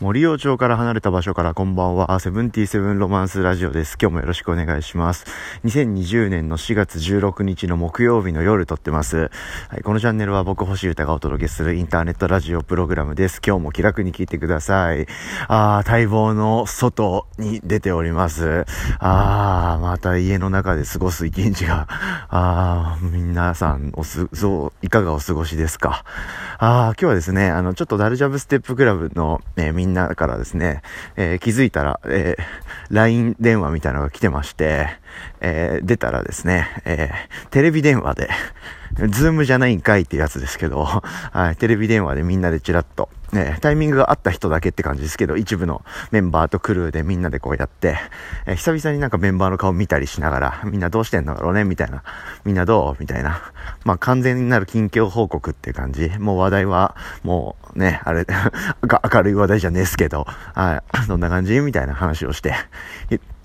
森尾町から離れた場所からこんばんは、セブンティーセブンロマンスラジオです。今日もよろしくお願いします。2020年の4月16日の木曜日の夜撮ってます。はい、このチャンネルは僕星歌がお届けするインターネットラジオプログラムです。今日も気楽に聞いてください。あー、待望の外に出ております。あー、また家の中で過ごす一日が、あー、皆さん、おす、そう、いかがお過ごしですか。あー、今日はですね、あの、ちょっとダルジャブステップクラブの、えーみんなからですね、えー、気づいたら、えー、LINE 電話みたいなのが来てまして、えー、出たらですね、えテレビ電話で、ズームじゃないんかいってやつですけど、はい、テレビ電話でみんなでチラッと、ね、タイミングがあった人だけって感じですけど、一部のメンバーとクルーでみんなでこうやって、えー、久々になんかメンバーの顔見たりしながら、みんなどうしてんだろうねみたいな。みんなどう？みたいな。まあ、完全になる近況報告っていう感じ。もう話題は、もうね、あれ 明るい話題じゃねえっすけど、はい、そんな感じ？みたいな話をして、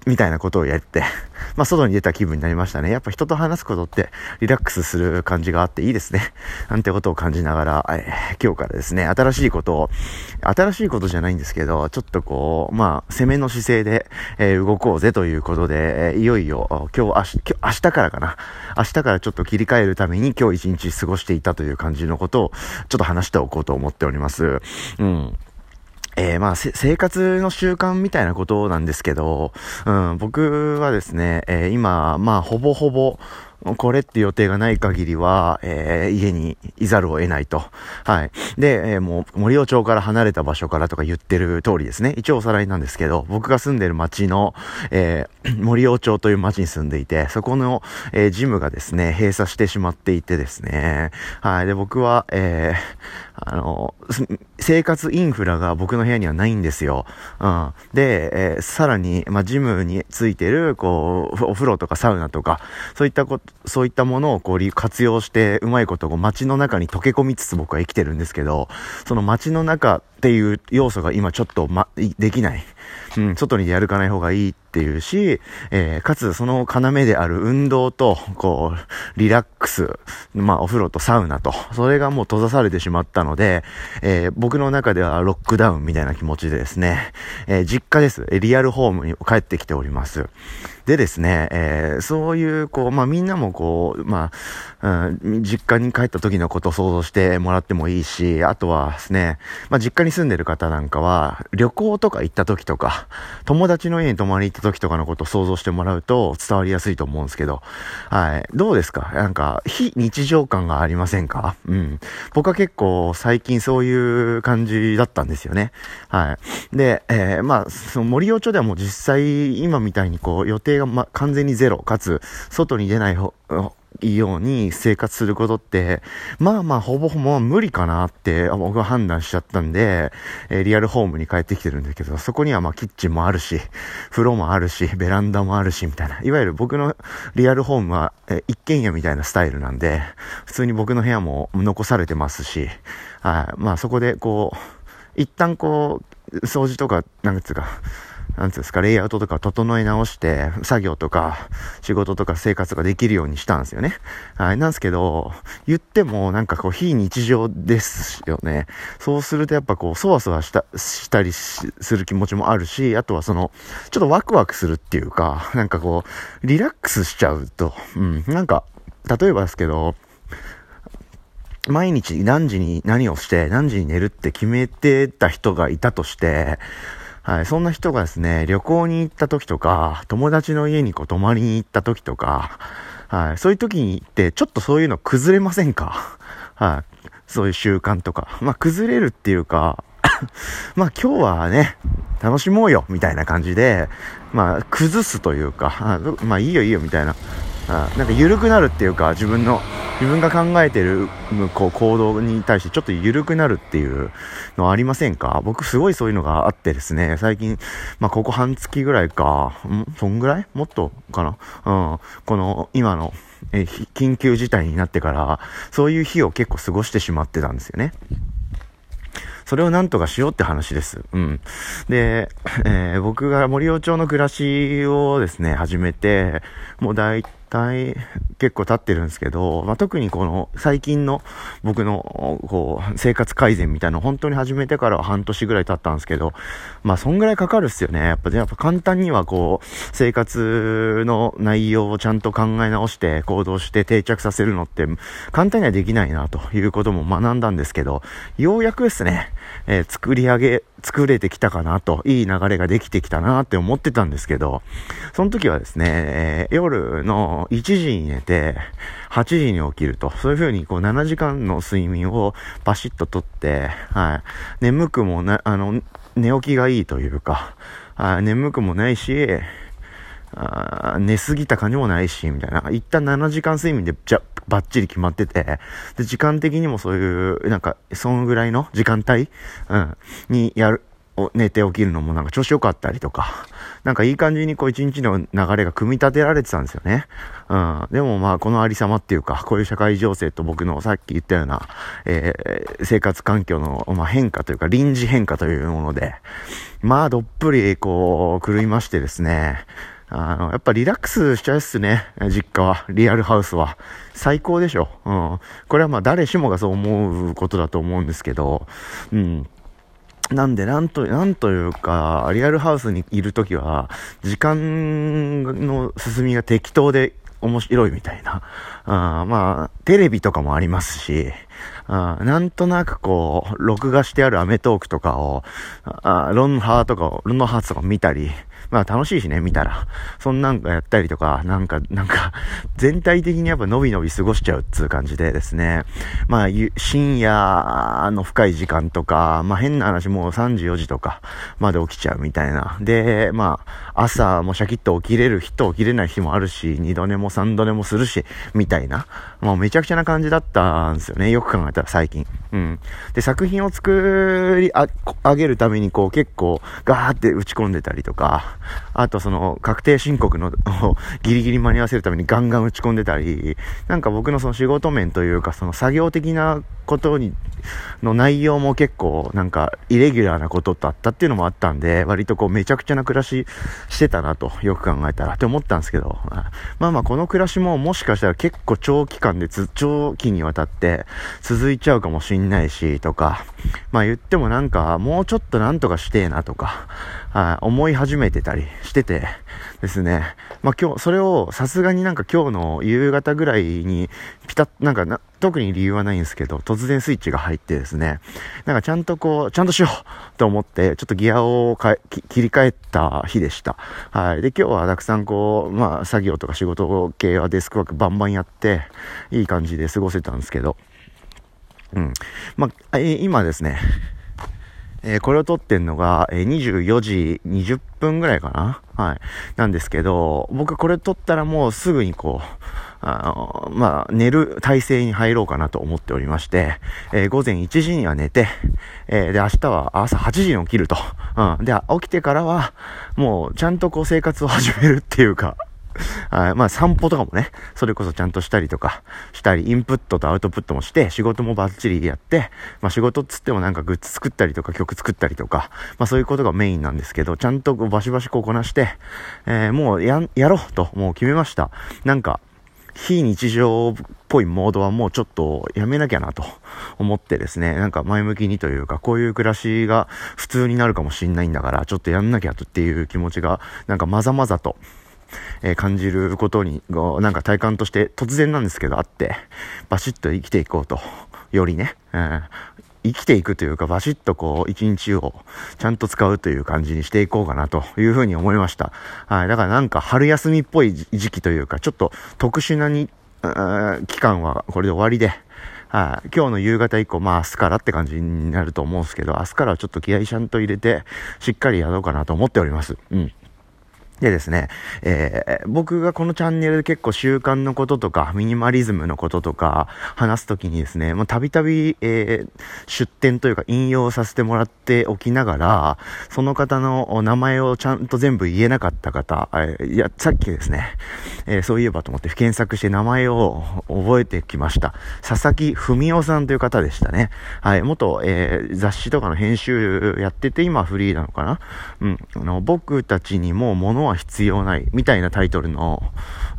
みたいなことをやって、まあ、外に出た気分になりましたね。やっぱ人と話すことってリラックスする感じがあっていいですね。なんてことを感じながら、えー、今日からですね、新しいことを、新しいことじゃないんですけど、ちょっとこう、まあ、攻めの姿勢で、えー、動こうぜということで、え、いよいよ、今日、明日、明日からかな。明日からちょっと切り替えるために今日一日過ごしていたという感じのことを、ちょっと話しておこうと思っております。うん。えー、まあ、生活の習慣みたいなことなんですけど、うん、僕はですね、えー、今、まあ、ほぼほぼ、これって予定がない限りは、えー、家にいざるを得ないと。はい。で、えー、もう、森尾町から離れた場所からとか言ってる通りですね。一応おさらいなんですけど、僕が住んでる町の、えー、森尾町という町に住んでいて、そこの、えー、ジムがですね、閉鎖してしまっていてですね。はい。で、僕は、え、あの、生活インフラが僕の部屋にはないんですよ。うん。で、え、さらに、まあ、ジムについてる、こう、お風呂とかサウナとか、そういったこと、そういったものをこう活用して、うまいことを街の中に溶け込みつつ僕は生きてるんですけど、その街の中っていう要素が今ちょっとま、できない。うん、外に出歩かない方がいいっていうし、えー、かつその要である運動と、こう、リラックス、まあお風呂とサウナと、それがもう閉ざされてしまったので、えー、僕の中ではロックダウンみたいな気持ちでですね、えー、実家です。リアルホームに帰ってきております。でですね、えー、そういう、こう、まあ、みんなもこう、まあ、うん、実家に帰った時のことを想像してもらってもいいし、あとはですね、まあ、実家に住んでる方なんかは、旅行とか行った時とか、友達の家に泊まりに行った時とかのことを想像してもらうと伝わりやすいと思うんですけど、はい。どうですか？なんか、非日常感がありませんか？うん。僕は結構最近そういう感じだったんですよね。はい。で、えー、まあ、その森尾町ではもう実際今みたいにこう予定が、ま、完全にゼロ、かつ、外に出ない方、いように生活することって、まあまあほぼほぼ無理かなって僕は判断しちゃったんで、えー、リアルホームに帰ってきてるんだけど、そこにはまあキッチンもあるし、風呂もあるし、ベランダもあるし、みたいな。いわゆる僕のリアルホームは、えー、一軒家みたいなスタイルなんで、普通に僕の部屋も残されてますし、はい。まあそこでこう、一旦こう、掃除とか、なんつうか、なんつうんですか、レイアウトとか整え直して、作業とか、仕事とか生活ができるようにしたんですよね。はい。なんですけど、言ってもなんかこう、非日常ですよね。そうするとやっぱこう、そわそわした、したりする気持ちもあるし、あとはその、ちょっとワクワクするっていうか、なんかこう、リラックスしちゃうと、うん、なんか、例えばですけど、毎日何時に何をして何時に寝るって決めてた人がいたとして、はい、そんな人がですね、旅行に行った時とか、友達の家にこう泊まりに行った時とか、はい、そういう時に行って、ちょっとそういうの崩れませんか？はい、そういう習慣とか。まあ、崩れるっていうか、まあ今日はね、楽しもうよ、みたいな感じで、まあ、崩すというか、まあいいよいいよ、みたいな。なんか緩くなるっていうか、自分の、自分が考えてるこう行動に対してちょっと緩くなるっていうのはありませんか？僕すごいそういうのがあってですね、最近、まあここ半月ぐらいか、ん？そんぐらい？もっとかな？うん。この今の、え緊急事態になってから、そういう日を結構過ごしてしまってたんですよね。それをなんとかしようって話です。うん。で、えー、僕が森尾町の暮らしをですね、始めて、もう大大、結構経ってるんですけど、まあ、特にこの最近の僕のこう生活改善みたいなの本当に始めてから半年ぐらい経ったんですけど、まあそんぐらいかかるっすよね。やっぱ、やっぱ簡単にはこう生活の内容をちゃんと考え直して行動して定着させるのって簡単にはできないなということも学んだんですけど、ようやくですね、えー、作り上げ、作れてきたかなと、いい流れができてきたなって思ってたんですけど、その時はですね、えー、夜の1時に寝て、8時に起きると、そういう風にこう7時間の睡眠をバシッととって、はい、眠くもな、あの、寝起きがいいというか、あ眠くもないし、あ寝すぎた感じもないし、みたいな。一旦7時間睡眠で、じゃ、バッチリ決まってて、で、時間的にもそういう、なんか、そのぐらいの時間帯、うん、にやる、寝て起きるのもなんか調子良かったりとか、なんかいい感じにこう一日の流れが組み立てられてたんですよね。うん。でもまあこのありさまっていうか、こういう社会情勢と僕のさっき言ったような、えー、生活環境の、まあ、変化というか臨時変化というもので、まあどっぷりこう狂いましてですね、あの、やっぱリラックスしちゃうっすね。実家は。リアルハウスは。最高でしょ。うん。これはまあ誰しもがそう思うことだと思うんですけど、うん。なんで、なんと、なんというか、リアルハウスにいるときは、時間の進みが適当で面白いみたいな。あまあ、テレビとかもありますし、あなんとなくこう、録画してあるアメトークとかを、あロンハーとか、ロンノハーツとか見たり、まあ楽しいしね、見たら。そんなんかやったりとか、なんか、なんか、全体的にやっぱ伸び伸び過ごしちゃうっつう感じでですね。まあ、深夜の深い時間とか、まあ変な話もう3時4時とかまで起きちゃうみたいな。で、まあ、朝もシャキッと起きれる日と起きれない日もあるし、2度寝も3度寝もするし、みたいな。もうめちゃくちゃな感じだったんですよね。よく考えたら最近。うん。で、作品を作り上げるためにこう結構ガーって打ち込んでたりとか、あとその確定申告のギリギリ間に合わせるためにガンガン打ち込んでたり、なんか僕のその仕事面というかその作業的なことに、の内容も結構なんかイレギュラーなことだったっていうのもあったんで、割とこうめちゃくちゃな暮らししてたなと、よく考えたらって思ったんですけど、まあまあこの暮らしももしかしたら結構長期間で長期にわたって続いちゃうかもしんないし、とか、まあ言ってもなんかもうちょっとなんとかしてえなとか、思い始めてたりしててですね、まあ今日、それをさすがになんか今日の夕方ぐらいにピタッ、なんかな、特に理由はないんですけど、突然スイッチが入ってですね、なんかちゃんとこう、ちゃんとしようと思って、ちょっとギアを切り替えた日でした。はい。で、今日はたくさんこう、まあ、作業とか仕事系はデスクワークバンバンやって、いい感じで過ごせたんですけど、うん。まあ、今ですね、えー、これを撮ってんのが、えー、24時20分ぐらいかなはい。なんですけど、僕これ撮ったらもうすぐにこう、あの、まあ、寝る体制に入ろうかなと思っておりまして、えー、午前1時には寝て、えー、で、明日は朝8時に起きると。うん。で、起きてからは、もう、ちゃんとこう生活を始めるっていうか、あまあ散歩とかもね、それこそちゃんとしたりとか、したり、インプットとアウトプットもして、仕事もバッチリやって、まあ仕事っつってもなんかグッズ作ったりとか曲作ったりとか、まあそういうことがメインなんですけど、ちゃんとバシバシこうこなして、えー、もうや、やろうと、もう決めました。なんか、非日常っぽいモードはもうちょっとやめなきゃなと思ってですね、なんか前向きにというか、こういう暮らしが普通になるかもしんないんだから、ちょっとやんなきゃとっていう気持ちが、なんかまざまざと、えー、感じることに、なんか体感として突然なんですけどあって、バシッと生きていこうと、よりね、うん、生きていくというか、バシッとこう、一日をちゃんと使うという感じにしていこうかなというふうに思いました。はい。だからなんか春休みっぽい時期というか、ちょっと特殊なに、期間はこれで終わりで、はい、今日の夕方以降、まあ明日からって感じになると思うんですけど、明日からはちょっと気合いちゃんと入れて、しっかりやろうかなと思っております。うん。でですね、えー、僕がこのチャンネルで結構習慣のこととか、ミニマリズムのこととか話すときにですね、もうたびたび、えー、出展というか引用させてもらっておきながら、その方の名前をちゃんと全部言えなかった方、えー、いや、さっきですね、えー、そういえばと思って検索して名前を覚えてきました。佐々木文夫さんという方でしたね。はい、元、えー、雑誌とかの編集やってて、今フリーなのかなうん、あの、僕たちにも物は必要ないみたいなタイトルの、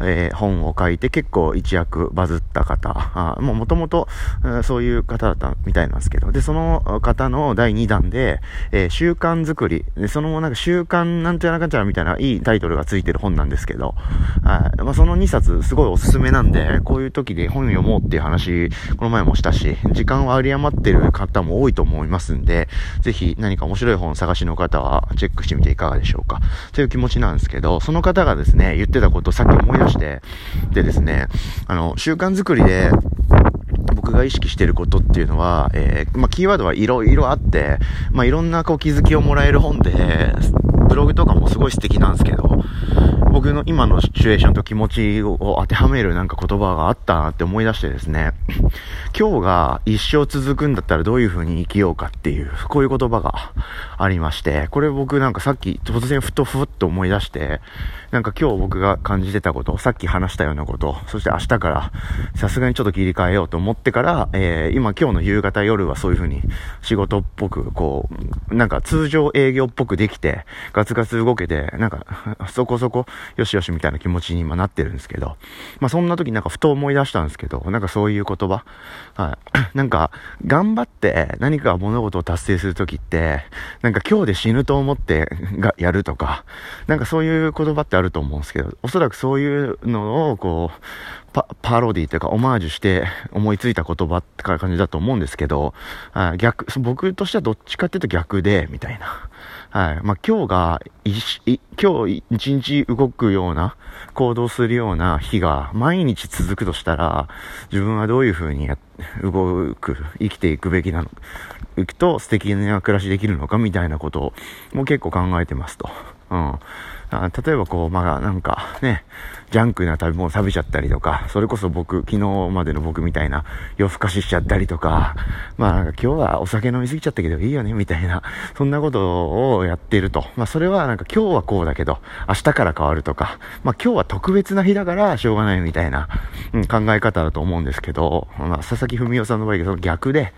えー、本を書いて結構一躍バズった方、あもともとそういう方だったみたいなんですけど、で、その方の第2弾で、えー、習慣作り、で、そのなんか習慣なんちゃらかんちゃらみたいないいタイトルがついてる本なんですけど、はい。まあ、その2冊すごいおすすめなんで、こういう時で本読もうっていう話、この前もしたし、時間は有り余ってる方も多いと思いますんで、ぜひ何か面白い本探しの方はチェックしてみていかがでしょうか。という気持ちなんですけど、その方がですね、言ってたことをさっき思い出しして、でですね、あの、習慣作りで、僕が意識してることっていうのは、えー、まあ、キーワードはいろいろあって、まあ、いろんなこう気づきをもらえる本で、ブログとかもすごい素敵なんですけど、僕の今のシチュエーションと気持ちを当てはめるなんか言葉があったなって思い出してですね、今日が一生続くんだったらどういう風に生きようかっていう、こういう言葉がありまして、これ僕なんかさっき突然ふとふっと思い出して、なんか今日僕が感じてたこと、さっき話したようなこと、そして明日からさすがにちょっと切り替えようと思ってから、えー、今今日の夕方夜はそういう風に仕事っぽく、こう、なんか通常営業っぽくできて、ガツガツ動けて、なんかそこそこよしよしみたいな気持ちに今なってるんですけど、まあそんな時なんかふと思い出したんですけど、なんかそういう言葉、はい。なんか、頑張って何か物事を達成する時って、なんか今日で死ぬと思ってがやるとか、なんかそういう言葉ってあると思うんですけど、おそらくそういうのをこう、パ、パロディというかオマージュして思いついた言葉って感じだと思うんですけど、あ逆、僕としてはどっちかっていうと逆で、みたいな。はい。まあ、今日が、今日一日動くような、行動するような日が毎日続くとしたら、自分はどういうふうに、動く、生きていくべきなの、行くと素敵な暮らしできるのかみたいなことを、もう結構考えてますと。うん。あ例えばこう、まあなんかね、ジャンクな食べ物食べちゃったりとか、それこそ僕、昨日までの僕みたいな夜更かししちゃったりとか、まあなんか今日はお酒飲みすぎちゃったけどいいよね、みたいな、そんなことをやっていると。まあそれはなんか今日はこうだけど、明日から変わるとか、まあ今日は特別な日だからしょうがないみたいな、うん、考え方だと思うんですけど、まあ佐々木文夫さんの場合その逆で、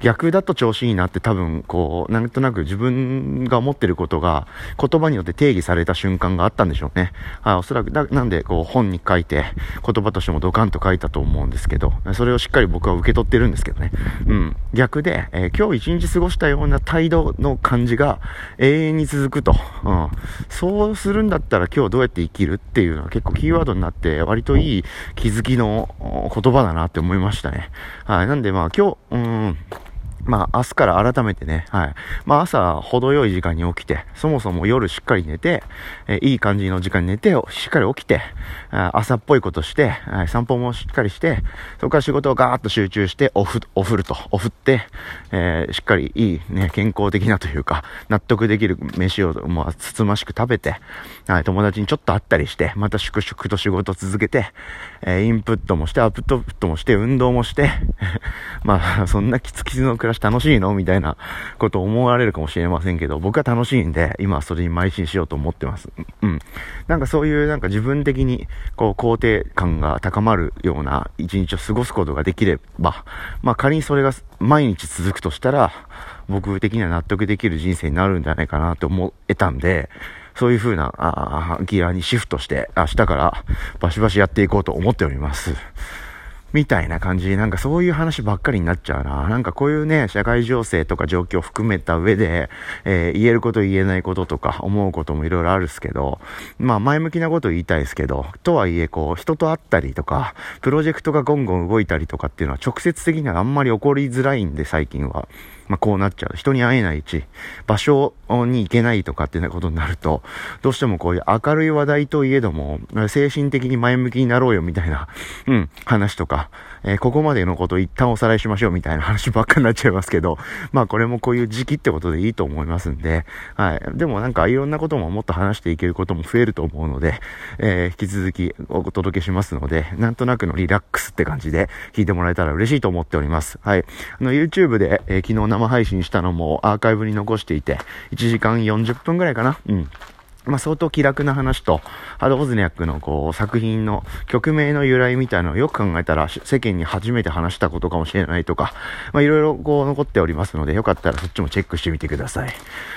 逆だと調子いいなって多分、こう、なんとなく自分が思ってることが言葉によって定義された瞬間があったんでしょうね。あおそらく、なんで、こう、本に書いて、言葉としてもドカンと書いたと思うんですけど、それをしっかり僕は受け取ってるんですけどね。うん。逆で、えー、今日一日過ごしたような態度の感じが永遠に続くと。うん。そうするんだったら今日どうやって生きるっていうのは結構キーワードになって、割といい気づきの言葉だなって思いましたね。はい。なんでまあ今日、うん、まあ、明日から改めてね、はい。まあ、朝、程よい時間に起きて、そもそも夜しっかり寝て、えー、いい感じの時間に寝て、しっかり起きて、朝っぽいことして、散歩もしっかりして、そこから仕事をガーッと集中して、オフ、オフると、オフって、えー、しっかりいいね、健康的なというか、納得できる飯を、まあ、つつましく食べて、はい、友達にちょっと会ったりして、また粛々と仕事を続けて、えー、インプットもして、アウトプットもして、運動もして、まあ、そんなキツキツの暮らし楽しいの？みたいなことを思われるかもしれませんけど、僕は楽しいんで、今はそれに邁進しようと思ってます。うん。なんかそういうなんか自分的に、こう、肯定感が高まるような一日を過ごすことができれば、まあ仮にそれが毎日続くとしたら、僕的には納得できる人生になるんじゃないかなと思えたんで、そういう風な、あギアにシフトして、明日からバシバシやっていこうと思っております。みたいな感じ、なんかそういう話ばっかりになっちゃうな。なんかこういうね、社会情勢とか状況を含めた上で、えー、言えること言えないこととか思うこともいろいろあるっすけど、まあ前向きなこと言いたいですけど、とはいえこう人と会ったりとか、プロジェクトがゴンゴン動いたりとかっていうのは直接的にはあんまり起こりづらいんで最近は。まあ、こうなっちゃう。人に会えないし、場所に行けないとかっていうことになると、どうしてもこういう明るい話題といえども、精神的に前向きになろうよみたいな、うん、話とか、えー、ここまでのことを一旦おさらいしましょうみたいな話ばっかになっちゃいますけど、まあこれもこういう時期ってことでいいと思いますんで、はい。でもなんかいろんなことももっと話していけることも増えると思うので、えー、引き続きお届けしますので、なんとなくのリラックスって感じで聞いてもらえたら嬉しいと思っております。はい。あの YouTube で、えー、昨日生配信したのもアーカイブに残していて、1時間40分ぐらいかな？うん。まあ、相当気楽な話と、ハド・ボズニャックのこう、作品の曲名の由来みたいなのをよく考えたら、世間に初めて話したことかもしれないとか、まあ、いろいろこう残っておりますので、よかったらそっちもチェックしてみてください。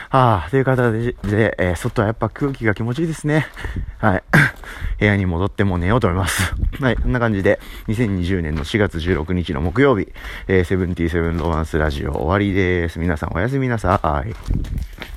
ああ、という形で、えー、外はやっぱ空気が気持ちいいですね。はい。部屋に戻っても寝ようと思います。はい、こんな感じで、2020年の4月16日の木曜日、えー、セブンティーセブンロマンスラジオ終わりです。皆さんおやすみなさい。